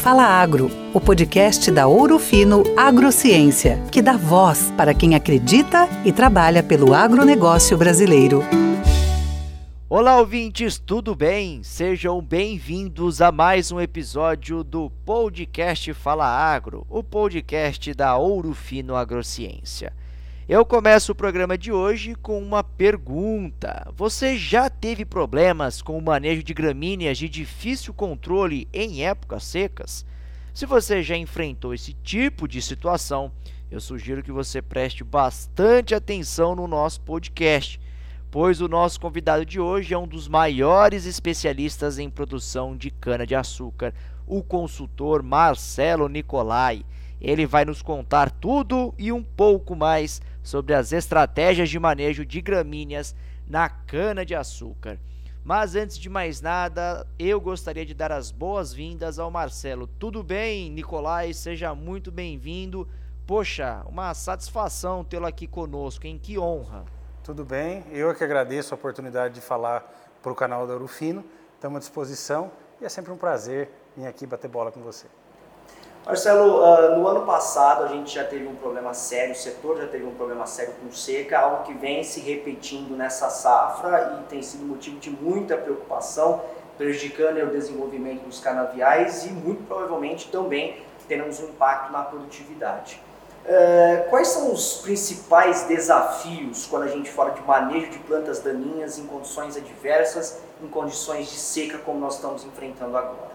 Fala Agro, o podcast da Ouro Fino Agrociência, que dá voz para quem acredita e trabalha pelo agronegócio brasileiro. Olá, ouvintes, tudo bem? Sejam bem-vindos a mais um episódio do podcast Fala Agro, o podcast da Ouro Fino Agrociência. Eu começo o programa de hoje com uma pergunta. Você já teve problemas com o manejo de gramíneas de difícil controle em épocas secas? Se você já enfrentou esse tipo de situação, eu sugiro que você preste bastante atenção no nosso podcast, pois o nosso convidado de hoje é um dos maiores especialistas em produção de cana-de-açúcar, o consultor Marcelo Nicolai. Ele vai nos contar tudo e um pouco mais sobre as estratégias de manejo de gramíneas na cana-de-açúcar. Mas antes de mais nada, eu gostaria de dar as boas-vindas ao Marcelo. Tudo bem, Nicolai? Seja muito bem-vindo. Poxa, uma satisfação tê-lo aqui conosco, em que honra. Tudo bem, eu é que agradeço a oportunidade de falar para o canal da Urufino. Estamos à disposição e é sempre um prazer vir aqui bater bola com você. Marcelo, uh, no ano passado a gente já teve um problema sério, o setor já teve um problema sério com seca, algo que vem se repetindo nessa safra e tem sido motivo de muita preocupação, prejudicando o desenvolvimento dos canaviais e muito provavelmente também teremos um impacto na produtividade. Uh, quais são os principais desafios quando a gente fala de manejo de plantas daninhas em condições adversas, em condições de seca como nós estamos enfrentando agora?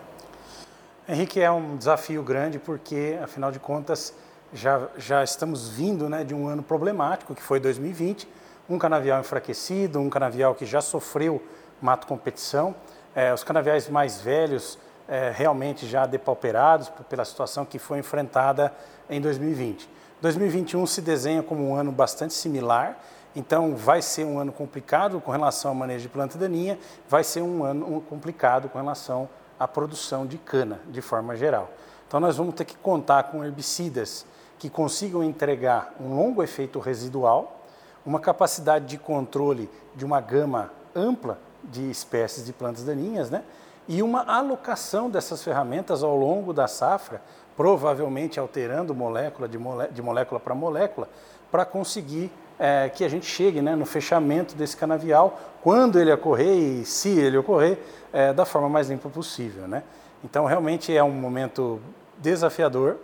Henrique, é um desafio grande porque, afinal de contas, já, já estamos vindo né, de um ano problemático, que foi 2020, um canavial enfraquecido, um canavial que já sofreu mato competição, é, os canaviais mais velhos é, realmente já depauperados pela situação que foi enfrentada em 2020. 2021 se desenha como um ano bastante similar, então vai ser um ano complicado com relação ao manejo de planta daninha, vai ser um ano complicado com relação a produção de cana de forma geral. Então nós vamos ter que contar com herbicidas que consigam entregar um longo efeito residual, uma capacidade de controle de uma gama ampla de espécies de plantas daninhas, né? E uma alocação dessas ferramentas ao longo da safra, provavelmente alterando molécula de, molé de molécula para molécula, para conseguir é, que a gente chegue né, no fechamento desse canavial, quando ele ocorrer e se ele ocorrer, é, da forma mais limpa possível. Né? Então, realmente é um momento desafiador,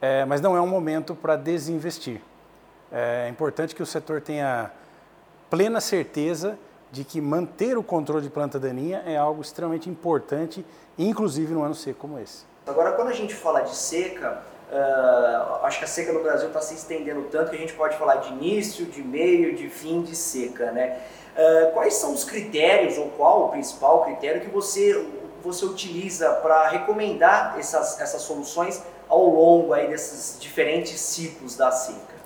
é, mas não é um momento para desinvestir. É importante que o setor tenha plena certeza de que manter o controle de planta daninha é algo extremamente importante, inclusive no ano seco como esse. Agora, quando a gente fala de seca, Uh, acho que a seca no Brasil está se estendendo tanto que a gente pode falar de início, de meio, de fim de seca, né? Uh, quais são os critérios ou qual o principal critério que você você utiliza para recomendar essas, essas soluções ao longo aí desses diferentes ciclos da seca?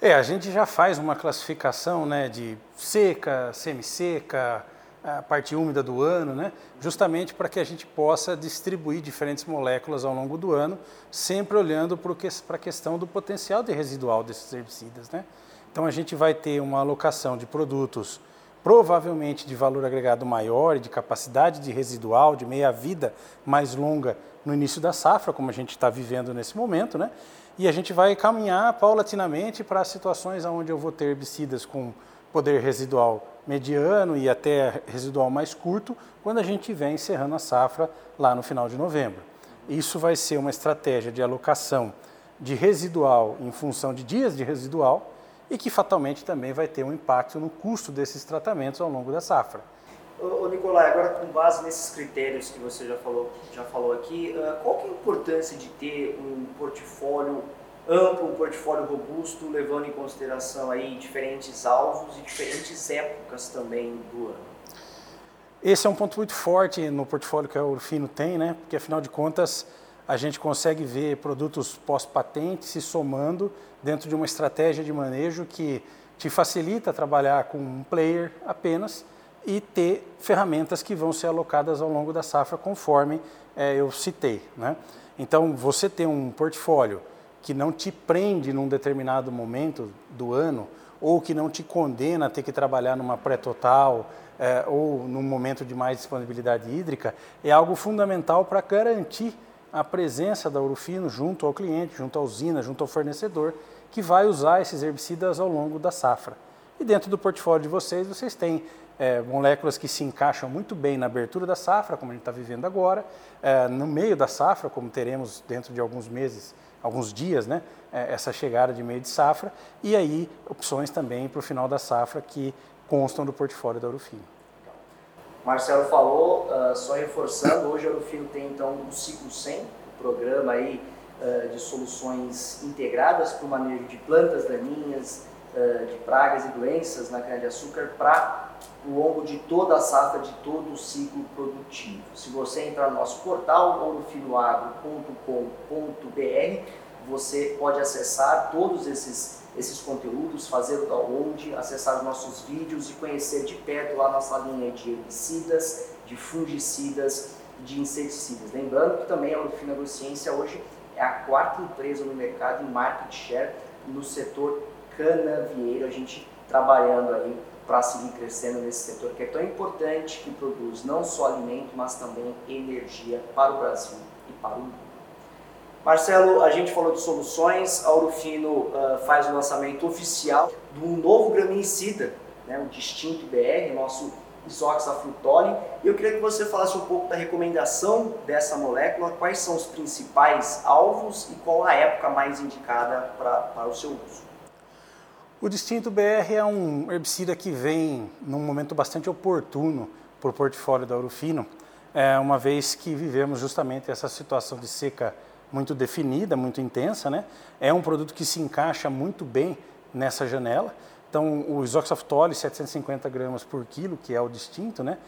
É, a gente já faz uma classificação né, de seca, semi-seca, a parte úmida do ano, né? justamente para que a gente possa distribuir diferentes moléculas ao longo do ano, sempre olhando para a questão do potencial de residual desses herbicidas. Né? Então a gente vai ter uma alocação de produtos provavelmente de valor agregado maior e de capacidade de residual, de meia-vida mais longa no início da safra, como a gente está vivendo nesse momento, né? E a gente vai caminhar paulatinamente para situações onde eu vou ter herbicidas com poder residual mediano e até residual mais curto, quando a gente vem encerrando a safra lá no final de novembro. Isso vai ser uma estratégia de alocação de residual em função de dias de residual e que fatalmente também vai ter um impacto no custo desses tratamentos ao longo da safra. Ô, Nicolai, agora com base nesses critérios que você já falou, já falou aqui, qual que é a importância de ter um portfólio amplo, um portfólio robusto, levando em consideração aí diferentes alvos e diferentes épocas também do ano. Esse é um ponto muito forte no portfólio que a Urfino tem, né? Porque afinal de contas a gente consegue ver produtos pós-patente se somando dentro de uma estratégia de manejo que te facilita trabalhar com um player apenas e ter ferramentas que vão ser alocadas ao longo da safra conforme é, eu citei. Né? Então, você ter um portfólio que não te prende num determinado momento do ano ou que não te condena a ter que trabalhar numa pré-total é, ou num momento de mais disponibilidade hídrica, é algo fundamental para garantir a presença da Urufino junto ao cliente, junto à usina, junto ao fornecedor, que vai usar esses herbicidas ao longo da safra. E dentro do portfólio de vocês, vocês têm é, moléculas que se encaixam muito bem na abertura da safra, como a gente está vivendo agora, é, no meio da safra, como teremos dentro de alguns meses, alguns dias, né, é, essa chegada de meio de safra, e aí opções também para o final da safra que constam do portfólio da Urufino. Marcelo falou, uh, só reforçando, hoje a Urufino tem então o Ciclo 100, o programa aí uh, de soluções integradas para o manejo de plantas daninhas, uh, de pragas e doenças na cana-de-açúcar para o longo de toda a safra, de todo o ciclo produtivo. Se você entrar no nosso portal, ourofinoagro.com.br, você pode acessar todos esses esses conteúdos, fazer o download, acessar os nossos vídeos e conhecer de perto lá nossa linha de herbicidas, de fungicidas, de inseticidas. Lembrando que também a Urufina Agrociência hoje é a quarta empresa no mercado em market share no setor canavieiro, a gente trabalhando aí para seguir crescendo nesse setor que é tão importante, que produz não só alimento, mas também energia para o Brasil e para o mundo. Marcelo, a gente falou de soluções, a Urufino uh, faz o lançamento oficial de um novo graminicida, né, um distinto BR, nosso isoxafrutole. E eu queria que você falasse um pouco da recomendação dessa molécula, quais são os principais alvos e qual a época mais indicada pra, para o seu uso. O distinto BR é um herbicida que vem num momento bastante oportuno para o portfólio da Urufino, é, uma vez que vivemos justamente essa situação de seca muito definida, muito intensa, né? É um produto que se encaixa muito bem nessa janela. Então, o isoxaftole, 750 gramas por quilo, que é o distinto, né?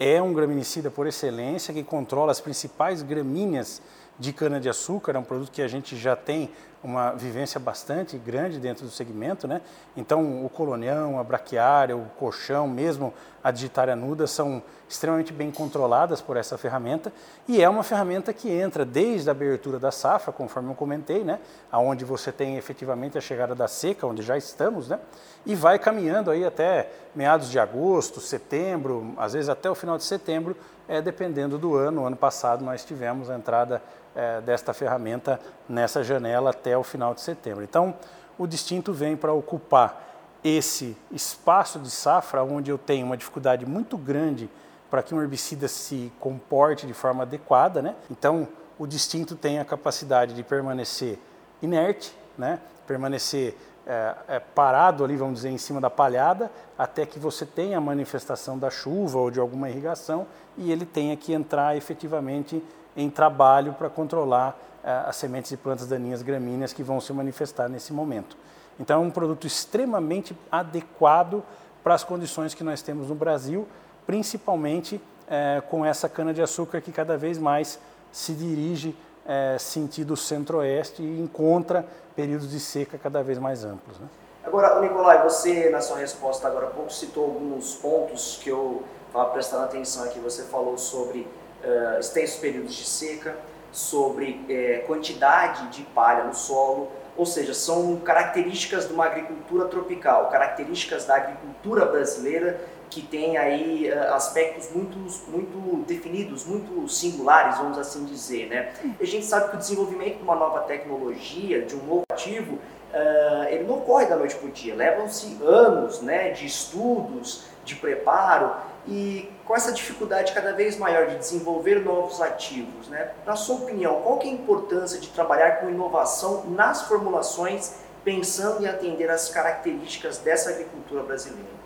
É um graminicida por excelência que controla as principais gramíneas de cana-de-açúcar, é um produto que a gente já tem uma vivência bastante grande dentro do segmento, né? Então, o colonião, a braquiária, o colchão, mesmo a digitária nuda são extremamente bem controladas por essa ferramenta e é uma ferramenta que entra desde a abertura da safra, conforme eu comentei, né? Aonde você tem efetivamente a chegada da seca, onde já estamos, né? E vai caminhando aí até meados de agosto, setembro, às vezes até o final de setembro, é, dependendo do ano. O ano passado nós tivemos a entrada é, desta ferramenta nessa janela até o final de setembro. Então, o distinto vem para ocupar esse espaço de safra onde eu tenho uma dificuldade muito grande para que um herbicida se comporte de forma adequada, né? Então, o distinto tem a capacidade de permanecer inerte, né? Permanecer é, é, parado ali, vamos dizer, em cima da palhada, até que você tenha a manifestação da chuva ou de alguma irrigação e ele tenha que entrar efetivamente em trabalho para controlar uh, as sementes de plantas daninhas gramíneas que vão se manifestar nesse momento. Então é um produto extremamente adequado para as condições que nós temos no Brasil, principalmente uh, com essa cana-de-açúcar que cada vez mais se dirige uh, sentido centro-oeste e encontra períodos de seca cada vez mais amplos. Né? Agora, Nicolai, você na sua resposta agora há pouco citou alguns pontos que eu estava prestando atenção aqui. Você falou sobre uh, extensos períodos de seca, sobre uh, quantidade de palha no solo, ou seja, são características de uma agricultura tropical, características da agricultura brasileira que tem aí uh, aspectos muito, muito definidos, muito singulares, vamos assim dizer, né? E a gente sabe que o desenvolvimento de uma nova tecnologia, de um novo ativo, uh, ele não ocorre da noite para o dia, levam-se anos, né, de estudos, de preparo, e com essa dificuldade cada vez maior de desenvolver novos ativos, né? na sua opinião, qual é a importância de trabalhar com inovação nas formulações, pensando em atender as características dessa agricultura brasileira?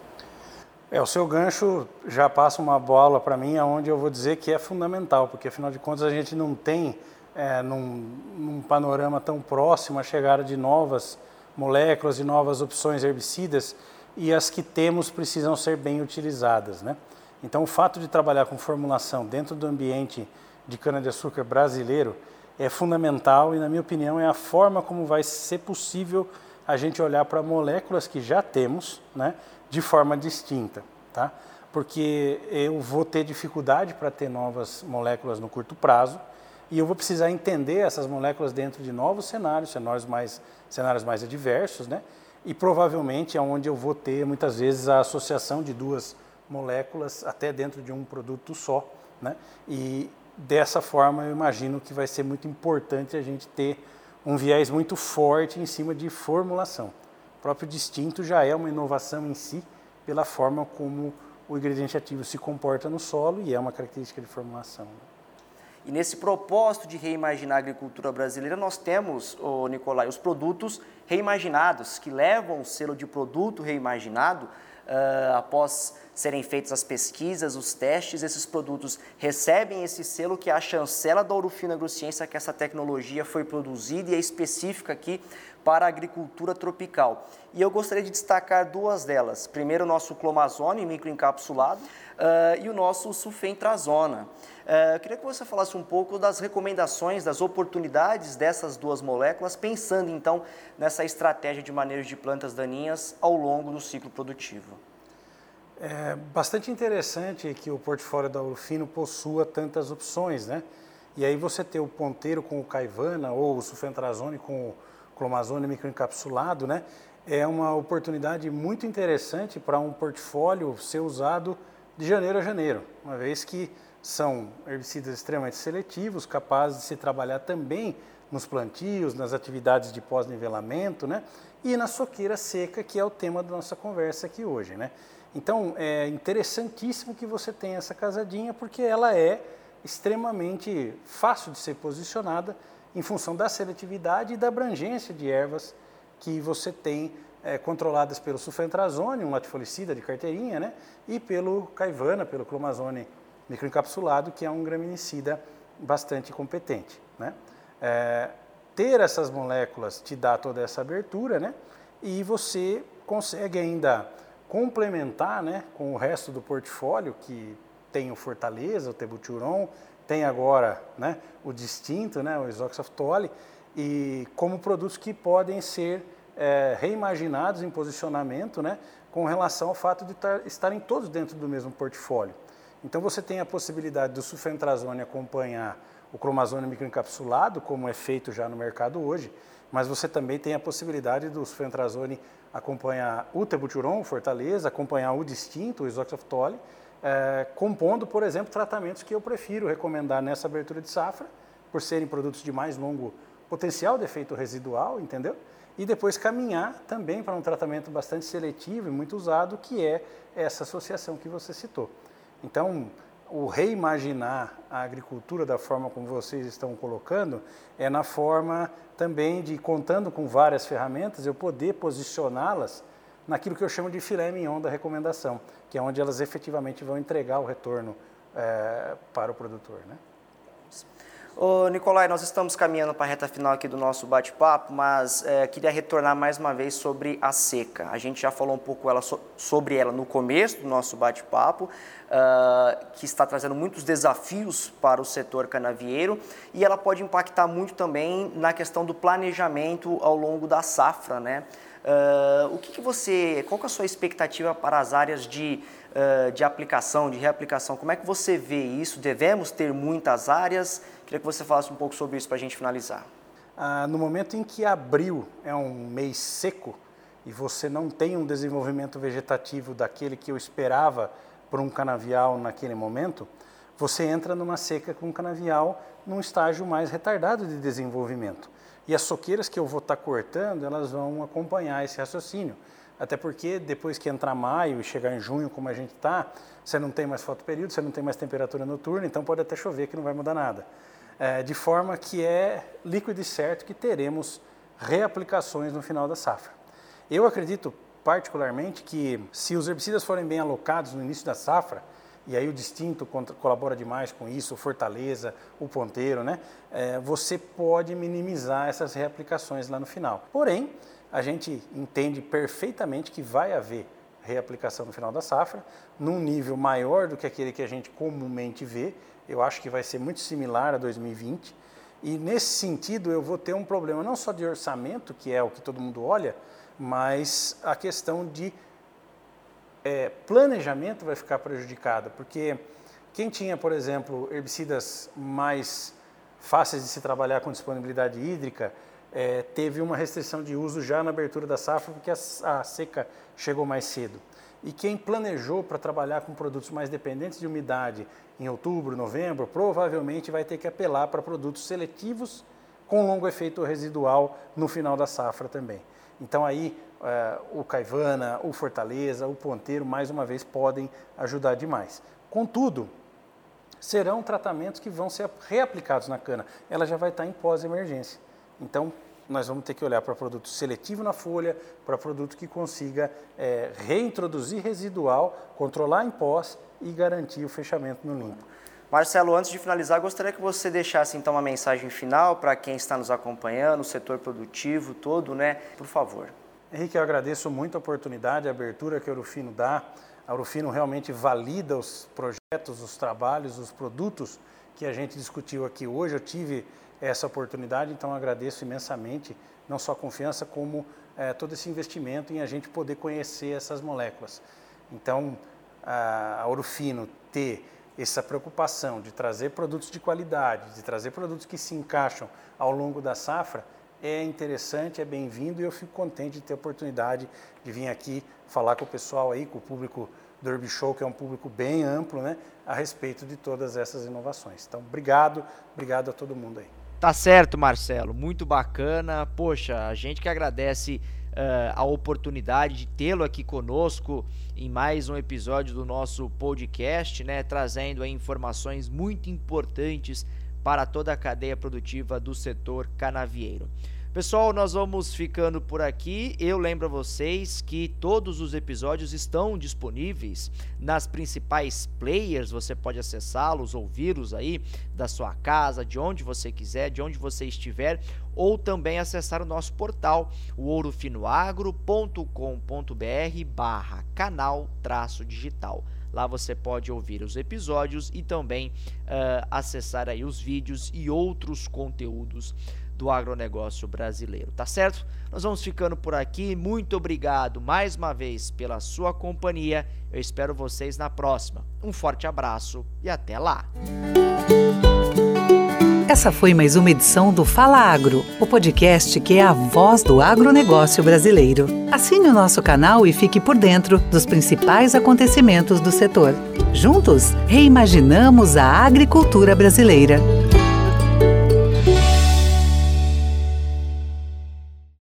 É, o seu gancho já passa uma bola para mim, aonde eu vou dizer que é fundamental, porque afinal de contas a gente não tem, é, num, num panorama tão próximo, a chegada de novas moléculas e novas opções herbicidas e as que temos precisam ser bem utilizadas. Né? Então, o fato de trabalhar com formulação dentro do ambiente de cana-de-açúcar brasileiro é fundamental e, na minha opinião, é a forma como vai ser possível a gente olhar para moléculas que já temos né, de forma distinta. Tá? Porque eu vou ter dificuldade para ter novas moléculas no curto prazo e eu vou precisar entender essas moléculas dentro de novos cenários, cenários mais, cenários mais adversos, né? E provavelmente é onde eu vou ter muitas vezes a associação de duas moléculas até dentro de um produto só, né? E dessa forma, eu imagino que vai ser muito importante a gente ter um viés muito forte em cima de formulação. O próprio distinto já é uma inovação em si, pela forma como o ingrediente ativo se comporta no solo e é uma característica de formulação. E nesse propósito de reimaginar a agricultura brasileira, nós temos, oh, Nicolai, os produtos reimaginados, que levam o selo de produto reimaginado uh, após serem feitas as pesquisas, os testes, esses produtos recebem esse selo que é a chancela da Ourofino Agrociência, que essa tecnologia foi produzida e é específica aqui para a agricultura tropical. E eu gostaria de destacar duas delas. Primeiro, o nosso clomazone microencapsulado uh, e o nosso sulfentrazona. Uh, queria que você falasse um pouco das recomendações, das oportunidades dessas duas moléculas, pensando então nessa estratégia de manejo de plantas daninhas ao longo do ciclo produtivo. É bastante interessante que o portfólio da Urufino possua tantas opções, né? E aí você ter o ponteiro com o caivana ou o sulfentrazone com o clomazone microencapsulado, né? É uma oportunidade muito interessante para um portfólio ser usado de janeiro a janeiro, uma vez que são herbicidas extremamente seletivos, capazes de se trabalhar também nos plantios, nas atividades de pós-nivelamento, né? E na soqueira seca, que é o tema da nossa conversa aqui hoje, né? Então, é interessantíssimo que você tenha essa casadinha, porque ela é extremamente fácil de ser posicionada em função da seletividade e da abrangência de ervas que você tem é, controladas pelo sulfentrazone, um latifolicida de carteirinha, né? e pelo caivana, pelo clomazone microencapsulado, que é um graminicida bastante competente. Né? É, ter essas moléculas te dá toda essa abertura, né? e você consegue ainda complementar né, com o resto do portfólio, que tem o Fortaleza, o Tebuturon, tem agora né, o distinto, né, o isoxaftole, e como produtos que podem ser é, reimaginados em posicionamento né, com relação ao fato de tar, estarem todos dentro do mesmo portfólio. Então você tem a possibilidade do sulfentrazone acompanhar o cromazone microencapsulado, como é feito já no mercado hoje, mas você também tem a possibilidade do sulfentrazone acompanhar o tebuturon, Fortaleza, acompanhar o distinto, o isoxaftole, é, compondo, por exemplo, tratamentos que eu prefiro recomendar nessa abertura de safra, por serem produtos de mais longo potencial de efeito residual, entendeu? E depois caminhar também para um tratamento bastante seletivo e muito usado, que é essa associação que você citou. Então, o reimaginar a agricultura da forma como vocês estão colocando é na forma também de, contando com várias ferramentas, eu poder posicioná-las naquilo que eu chamo de filé mignon da recomendação, que é onde elas efetivamente vão entregar o retorno é, para o produtor. Né? Ô, Nicolai, nós estamos caminhando para a reta final aqui do nosso bate-papo, mas é, queria retornar mais uma vez sobre a seca. A gente já falou um pouco ela, sobre ela no começo do nosso bate-papo, uh, que está trazendo muitos desafios para o setor canavieiro e ela pode impactar muito também na questão do planejamento ao longo da safra, né? Uh, o que, que, você, qual que é a sua expectativa para as áreas de, uh, de aplicação, de reaplicação? Como é que você vê isso? Devemos ter muitas áreas? Queria que você falasse um pouco sobre isso para a gente finalizar. Ah, no momento em que abril é um mês seco e você não tem um desenvolvimento vegetativo daquele que eu esperava para um canavial naquele momento, você entra numa seca com um canavial num estágio mais retardado de desenvolvimento. E as soqueiras que eu vou estar tá cortando, elas vão acompanhar esse raciocínio. Até porque depois que entrar maio e chegar em junho, como a gente está, você não tem mais fotoperíodo, você não tem mais temperatura noturna, então pode até chover que não vai mudar nada. É, de forma que é líquido e certo que teremos reaplicações no final da safra. Eu acredito particularmente que se os herbicidas forem bem alocados no início da safra, e aí o distinto colabora demais com isso, o Fortaleza, o Ponteiro, né? É, você pode minimizar essas reaplicações lá no final. Porém, a gente entende perfeitamente que vai haver reaplicação no final da safra, num nível maior do que aquele que a gente comumente vê. Eu acho que vai ser muito similar a 2020. E nesse sentido, eu vou ter um problema não só de orçamento, que é o que todo mundo olha, mas a questão de é, planejamento vai ficar prejudicada, porque quem tinha, por exemplo, herbicidas mais fáceis de se trabalhar com disponibilidade hídrica, é, teve uma restrição de uso já na abertura da safra, porque a, a, seca chegou mais cedo. E quem planejou para trabalhar com produtos mais dependentes de umidade em outubro, novembro, provavelmente vai ter que apelar para produtos seletivos com longo efeito residual no final da safra também. Então aí é, o Caivana, o Fortaleza, o Ponteiro, mais uma vez, podem ajudar demais. Contudo, serão tratamentos que vão ser reaplicados na cana. Ela já vai estar em pós-emergência. Então, nós vamos ter que olhar para produto seletivo na folha, para produto que consiga é, reintroduzir residual, controlar em pós e garantir o fechamento no limpo. Marcelo, antes de finalizar, gostaria que você deixasse então uma mensagem final para quem está nos acompanhando, o setor produtivo todo, né? Por favor. Henrique, eu agradeço muito a oportunidade, a abertura que a Urufino dá. A Urufino realmente valida os projetos, os trabalhos, os produtos que a gente discutiu aqui hoje. Eu tive essa oportunidade, então agradeço imensamente, não só a confiança, como é, todo esse investimento em a gente poder conhecer essas moléculas. Então, a, Urufino ter essa preocupação de trazer produtos de qualidade, de trazer produtos que se encaixam ao longo da safra, é interessante, é bem-vindo e eu fico contente de ter a oportunidade de vir aqui falar com o pessoal aí, com o público do Urb Show, que é um público bem amplo, né, a respeito de todas essas inovações. Então, obrigado, obrigado a todo mundo aí. Tá certo, Marcelo, muito bacana. Poxa, a gente que agradece uh, a oportunidade de tê-lo aqui conosco em mais um episódio do nosso podcast, né, trazendo informações muito importantes para toda a cadeia produtiva do setor canavieiro. Pessoal, nós vamos ficando por aqui. Eu lembro a vocês que todos os episódios estão disponíveis nas principais players. Você pode acessá-los, ouvi-los aí da sua casa, de onde você quiser, de onde você estiver, ou também acessar o nosso portal, o ourofinoagro.com.br barra canal traço digital. Lá você pode ouvir os episódios e também uh, acessar aí os vídeos e outros conteúdos do agronegócio brasileiro, tá certo? Nós vamos ficando por aqui. Muito obrigado mais uma vez pela sua companhia. Eu espero vocês na próxima. Um forte abraço e até lá. Essa foi mais uma edição do Fala Agro, o podcast que é a voz do agronegócio brasileiro. Assine o nosso canal e fique por dentro dos principais acontecimentos do setor. Juntos, reimaginamos a agricultura brasileira.